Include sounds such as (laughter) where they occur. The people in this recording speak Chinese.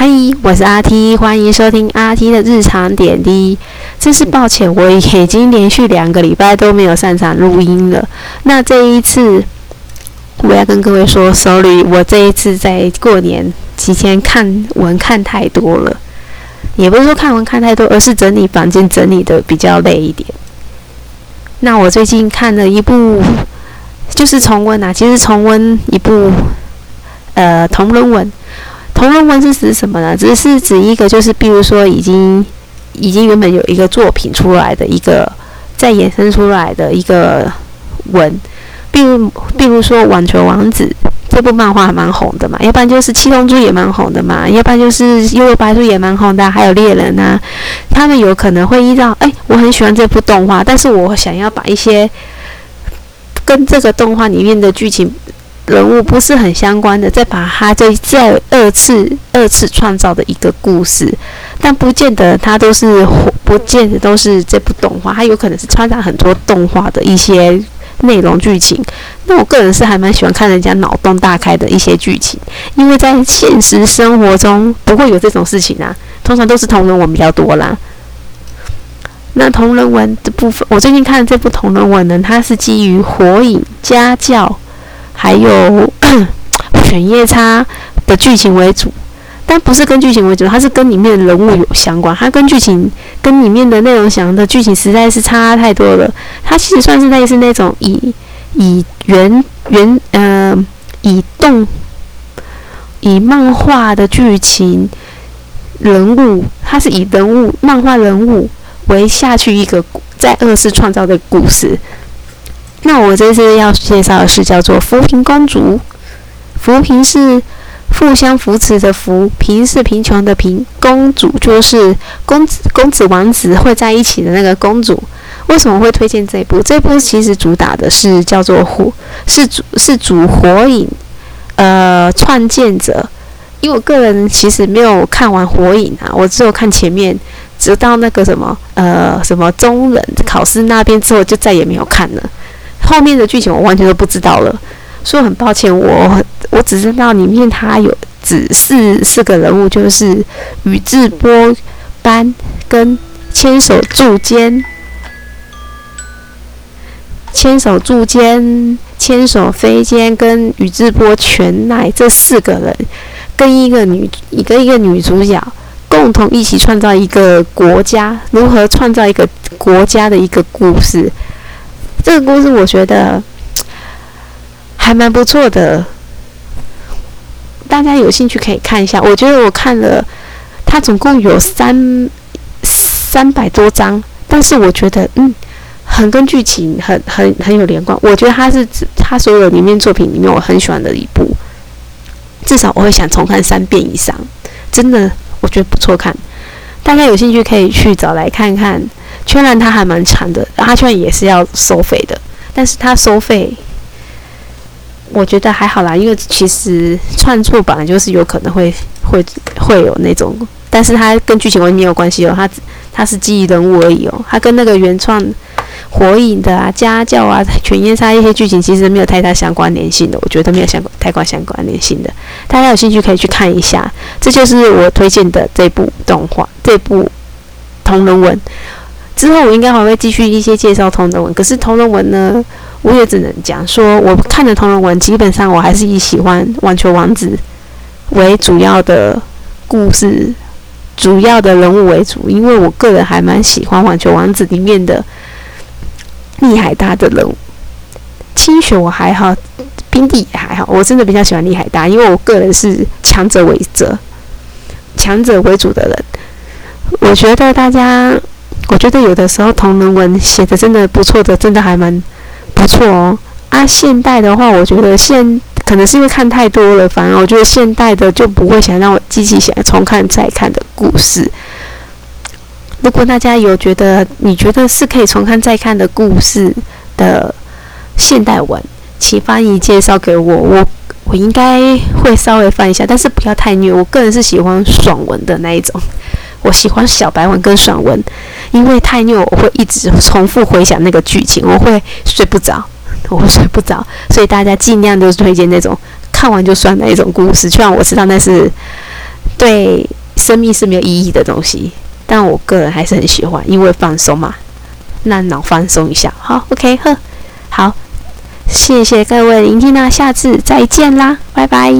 嗨，我是阿 T，欢迎收听阿 T 的日常点滴。真是抱歉，我已经连续两个礼拜都没有擅长录音了。那这一次，我要跟各位说，sorry，我这一次在过年期间看文看太多了，也不是说看文看太多，而是整理房间整理的比较累一点。那我最近看了一部，就是重温啊，其实重温一部呃同人文。同人文是指什么呢？只是指一个，就是比如说已经已经原本有一个作品出来的一个再衍生出来的一个文，比如比如说《网球王子》这部漫画还蛮红的嘛，要不然就是《七龙珠》也蛮红的嘛，要不然就是《幽游白书》也蛮红的，还有《猎人》啊，他们有可能会依照哎，我很喜欢这部动画，但是我想要把一些跟这个动画里面的剧情。人物不是很相关的，再把它再再二次二次创造的一个故事，但不见得它都是不见得都是这部动画，它有可能是穿插很多动画的一些内容剧情。那我个人是还蛮喜欢看人家脑洞大开的一些剧情，因为在现实生活中不会有这种事情啊，通常都是同人文比较多啦。那同人文的部分，我最近看的这部同人文呢，它是基于火影家教。还有 (coughs) 犬夜叉的剧情为主，但不是跟剧情为主，它是跟里面的人物有相关。它跟剧情跟里面的内容想的剧情实在是差太多了。它其实算是类似那种以以原原呃以动以漫画的剧情人物，它是以人物漫画人物为下去一个在二次创造的故事。那我这次要介绍的是叫做扶贫公主。扶贫是互相扶持的扶，贫是贫穷的贫，公主就是公子公子王子会在一起的那个公主。为什么会推荐这一部？这部其实主打的是叫做火，是主是主火影，呃，创建者。因为我个人其实没有看完火影啊，我只有看前面，直到那个什么呃什么中忍考试那边之后，就再也没有看了。后面的剧情我完全都不知道了，所以很抱歉，我我只知道里面他有只是四个人物，就是宇智波斑跟千手柱间、千手柱间、千手飞间跟宇智波全奈这四个人，跟一个女一个一个女主角共同一起创造一个国家，如何创造一个国家的一个故事。这个故事我觉得还蛮不错的，大家有兴趣可以看一下。我觉得我看了，它总共有三三百多章，但是我觉得嗯，很跟剧情很很很有连贯。我觉得它是它所有里面作品里面我很喜欢的一部，至少我会想重看三遍以上。真的，我觉得不错看，大家有兴趣可以去找来看看。圈然它还蛮长的，它圈也是要收费的，但是它收费，我觉得还好啦，因为其实串错本来就是有可能会会会有那种，但是它跟剧情完全没有关系哦，它它是记忆人物而已哦，它跟那个原创火影的啊、家教啊、犬夜叉一些剧情其实没有太大相关联性的，我觉得没有相关太关相关联性的，大家有兴趣可以去看一下，这就是我推荐的这部动画，这部同人文。之后我应该还会继续一些介绍同人文，可是同人文呢，我也只能讲说，我看的同人文基本上我还是以喜欢网球王子为主要的故事、主要的人物为主，因为我个人还蛮喜欢网球王子里面的厉海大的人物。清雪我还好，冰帝也还好，我真的比较喜欢厉海大，因为我个人是强者为者、强者为主的人。我觉得大家。我觉得有的时候同人文写的真的不错的，真的还蛮不错哦。啊，现代的话，我觉得现可能是因为看太多了，反而我觉得现代的就不会想让我积极想重看再看的故事。如果大家有觉得你觉得是可以重看再看的故事的现代文，请翻译介绍给我，我我应该会稍微翻一下，但是不要太虐。我个人是喜欢爽文的那一种。我喜欢小白文跟爽文，因为太虐，我会一直重复回想那个剧情，我会睡不着，(laughs) 我会睡不着。所以大家尽量就是推荐那种看完就算的一种故事，虽然我知道那是对生命是没有意义的东西，但我个人还是很喜欢，因为放松嘛，让脑放松一下。好，OK，呵，好，谢谢各位聆听啦，下次再见啦，拜拜。